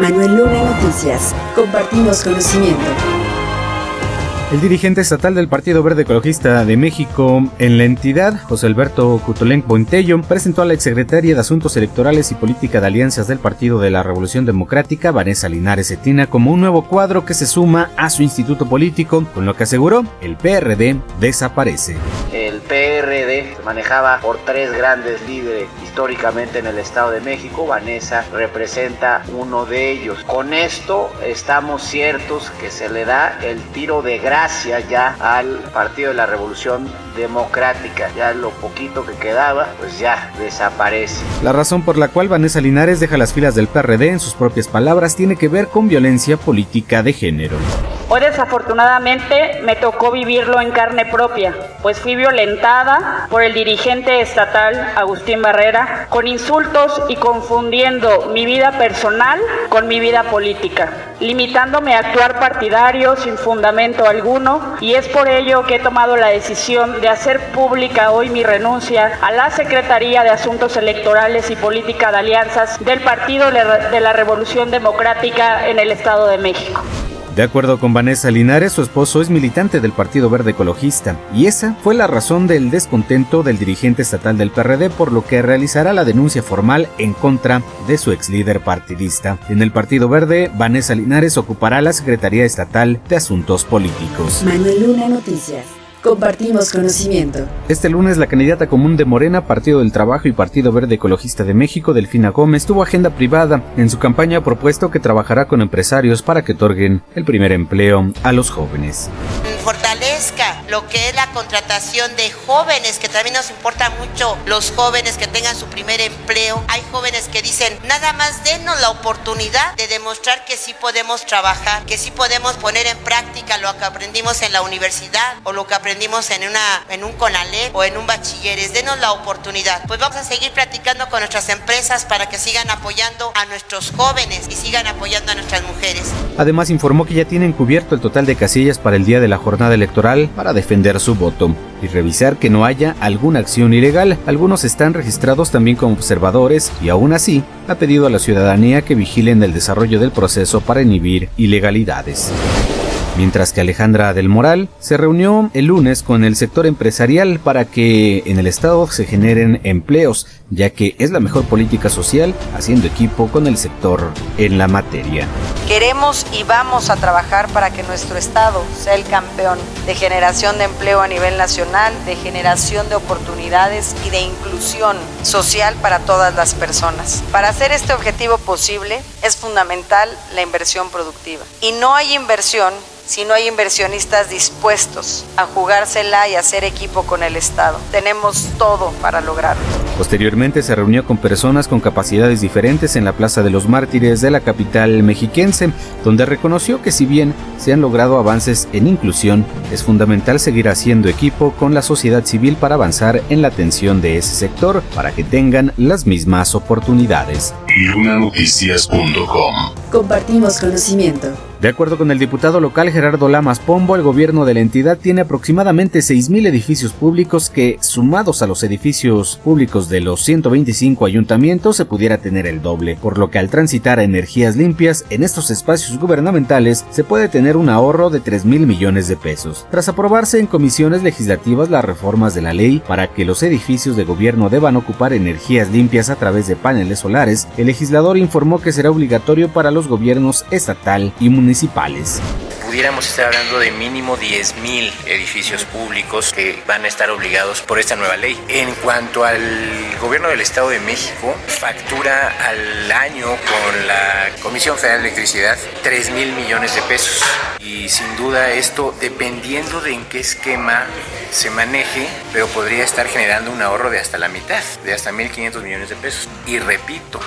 Manuel Luna Noticias. Compartimos conocimiento. El dirigente estatal del Partido Verde Ecologista de México en la entidad, José Alberto Cutolén Bointello, presentó a la exsecretaria de Asuntos Electorales y Política de Alianzas del Partido de la Revolución Democrática, Vanessa Linares Etina, como un nuevo cuadro que se suma a su instituto político, con lo que aseguró el PRD desaparece. El PRD se manejaba por tres grandes líderes históricamente en el Estado de México. Vanessa representa uno de ellos. Con esto estamos ciertos que se le da el tiro de gracia ya al Partido de la Revolución Democrática. Ya lo poquito que quedaba, pues ya desaparece. La razón por la cual Vanessa Linares deja las filas del PRD, en sus propias palabras, tiene que ver con violencia política de género. Hoy desafortunadamente me tocó vivirlo en carne propia, pues fui violentada por el dirigente estatal Agustín Barrera con insultos y confundiendo mi vida personal con mi vida política, limitándome a actuar partidario sin fundamento alguno y es por ello que he tomado la decisión de hacer pública hoy mi renuncia a la Secretaría de Asuntos Electorales y Política de Alianzas del Partido de la Revolución Democrática en el Estado de México. De acuerdo con Vanessa Linares, su esposo es militante del Partido Verde Ecologista, y esa fue la razón del descontento del dirigente estatal del PRD, por lo que realizará la denuncia formal en contra de su ex líder partidista. En el Partido Verde, Vanessa Linares ocupará la Secretaría Estatal de Asuntos Políticos. Manuel Luna Noticias. Compartimos conocimiento. Este lunes la candidata común de Morena, Partido del Trabajo y Partido Verde Ecologista de México, Delfina Gómez, tuvo agenda privada. En su campaña ha propuesto que trabajará con empresarios para que otorguen el primer empleo a los jóvenes lo que es la contratación de jóvenes, que también nos importa mucho los jóvenes que tengan su primer empleo. Hay jóvenes que dicen, nada más denos la oportunidad de demostrar que sí podemos trabajar, que sí podemos poner en práctica lo que aprendimos en la universidad o lo que aprendimos en, una, en un CONALEP o en un bachilleres. Denos la oportunidad. Pues vamos a seguir platicando con nuestras empresas para que sigan apoyando a nuestros jóvenes y sigan apoyando a nuestras mujeres. Además informó que ya tienen cubierto el total de casillas para el día de la jornada electoral para defender su voto y revisar que no haya alguna acción ilegal. Algunos están registrados también como observadores y aún así ha pedido a la ciudadanía que vigilen el desarrollo del proceso para inhibir ilegalidades mientras que Alejandra del Moral se reunió el lunes con el sector empresarial para que en el Estado se generen empleos, ya que es la mejor política social haciendo equipo con el sector en la materia. Queremos y vamos a trabajar para que nuestro Estado sea el campeón de generación de empleo a nivel nacional, de generación de oportunidades y de inclusión social para todas las personas. Para hacer este objetivo posible es fundamental la inversión productiva. Y no hay inversión si no hay inversionistas dispuestos a jugársela y hacer equipo con el Estado. Tenemos todo para lograrlo. Posteriormente se reunió con personas con capacidades diferentes en la Plaza de los Mártires de la capital mexiquense, donde reconoció que si bien se han logrado avances en inclusión, es fundamental seguir haciendo equipo con la sociedad civil para avanzar en la atención de ese sector para que tengan las mismas oportunidades. Lunanoticias.com Compartimos conocimiento. De acuerdo con el diputado local Gerardo Lamas Pombo, el gobierno de la entidad tiene aproximadamente 6.000 edificios públicos que, sumados a los edificios públicos de los 125 ayuntamientos, se pudiera tener el doble, por lo que al transitar a energías limpias en estos espacios gubernamentales se puede tener un ahorro de 3 mil millones de pesos. Tras aprobarse en comisiones legislativas las reformas de la ley para que los edificios de gobierno deban ocupar energías limpias a través de paneles solares, el legislador informó que será obligatorio para los gobiernos estatal y municipal municipales pudiéramos estar hablando de mínimo 10.000 edificios públicos que van a estar obligados por esta nueva ley. En cuanto al gobierno del Estado de México, factura al año con la Comisión Federal de Electricidad 3 mil millones de pesos. Y sin duda esto, dependiendo de en qué esquema se maneje, pero podría estar generando un ahorro de hasta la mitad, de hasta 1.500 millones de pesos. Y repito,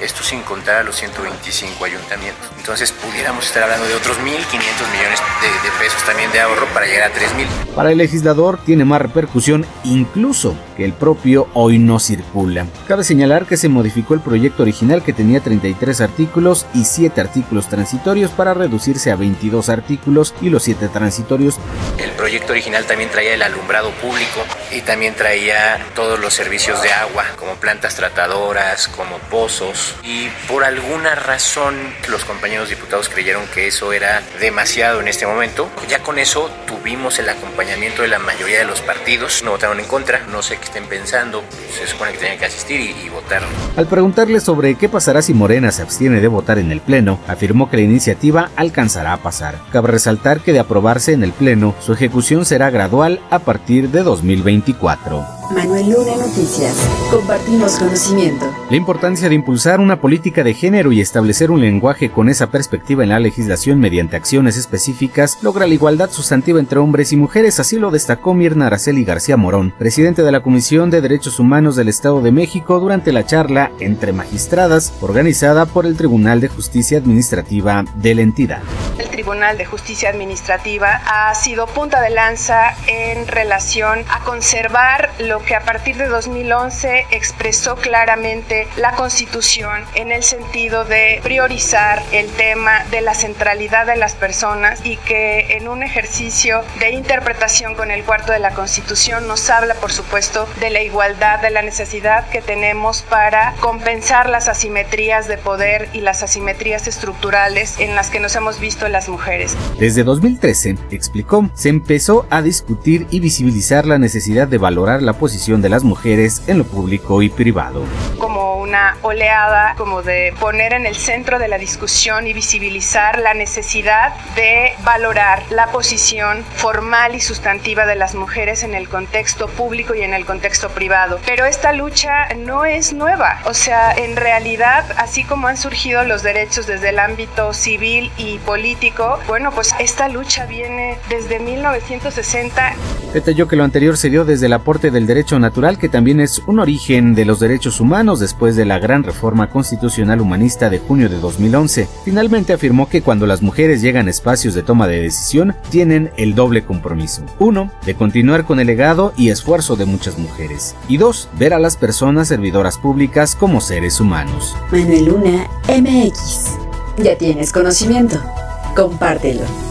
esto sin contar a los 125 ayuntamientos. Entonces pudiéramos estar hablando de otros 1.500 millones de, pesos también de ahorro para llegar a 3 mil. Para el legislador tiene más repercusión incluso que el propio hoy no circula. Cabe señalar que se modificó el proyecto original que tenía 33 artículos y 7 artículos transitorios para reducirse a 22 artículos y los 7 transitorios. Proyecto original también traía el alumbrado público y también traía todos los servicios de agua como plantas tratadoras, como pozos, y por alguna razón los compañeros diputados creyeron que eso era demasiado en este momento. Ya con eso tuvimos el acompañamiento de la mayoría de los partidos, no votaron en contra, no sé qué estén pensando, se supone que tenían que asistir y, y votar. Al preguntarle sobre qué pasará si Morena se abstiene de votar en el Pleno, afirmó que la iniciativa alcanzará a pasar. Cabe resaltar que de aprobarse en el Pleno, su ejecución será gradual a partir de 2024. Manuel Luna Noticias. Compartimos conocimiento. La importancia de impulsar una política de género y establecer un lenguaje con esa perspectiva en la legislación mediante acciones específicas logra la igualdad sustantiva entre hombres y mujeres, así lo destacó Mirna Araceli García Morón, presidente de la Comisión de Derechos Humanos del Estado de México durante la charla entre magistradas organizada por el Tribunal de Justicia Administrativa de la entidad. El Tribunal de Justicia Administrativa ha sido punta de lanza en relación a conservar que a partir de 2011 expresó claramente la Constitución en el sentido de priorizar el tema de la centralidad de las personas y que en un ejercicio de interpretación con el cuarto de la Constitución nos habla, por supuesto, de la igualdad, de la necesidad que tenemos para compensar las asimetrías de poder y las asimetrías estructurales en las que nos hemos visto las mujeres. Desde 2013, explicó, se empezó a discutir y visibilizar la necesidad de valorar la posición de las mujeres en lo público y privado. Una oleada, como de poner en el centro de la discusión y visibilizar la necesidad de valorar la posición formal y sustantiva de las mujeres en el contexto público y en el contexto privado. Pero esta lucha no es nueva, o sea, en realidad, así como han surgido los derechos desde el ámbito civil y político, bueno, pues esta lucha viene desde 1960. Detalló que lo anterior se dio desde el aporte del derecho natural, que también es un origen de los derechos humanos de la gran reforma constitucional humanista de junio de 2011. Finalmente afirmó que cuando las mujeres llegan a espacios de toma de decisión, tienen el doble compromiso. Uno, de continuar con el legado y esfuerzo de muchas mujeres. Y dos, ver a las personas servidoras públicas como seres humanos. Manuel Luna MX. Ya tienes conocimiento. Compártelo.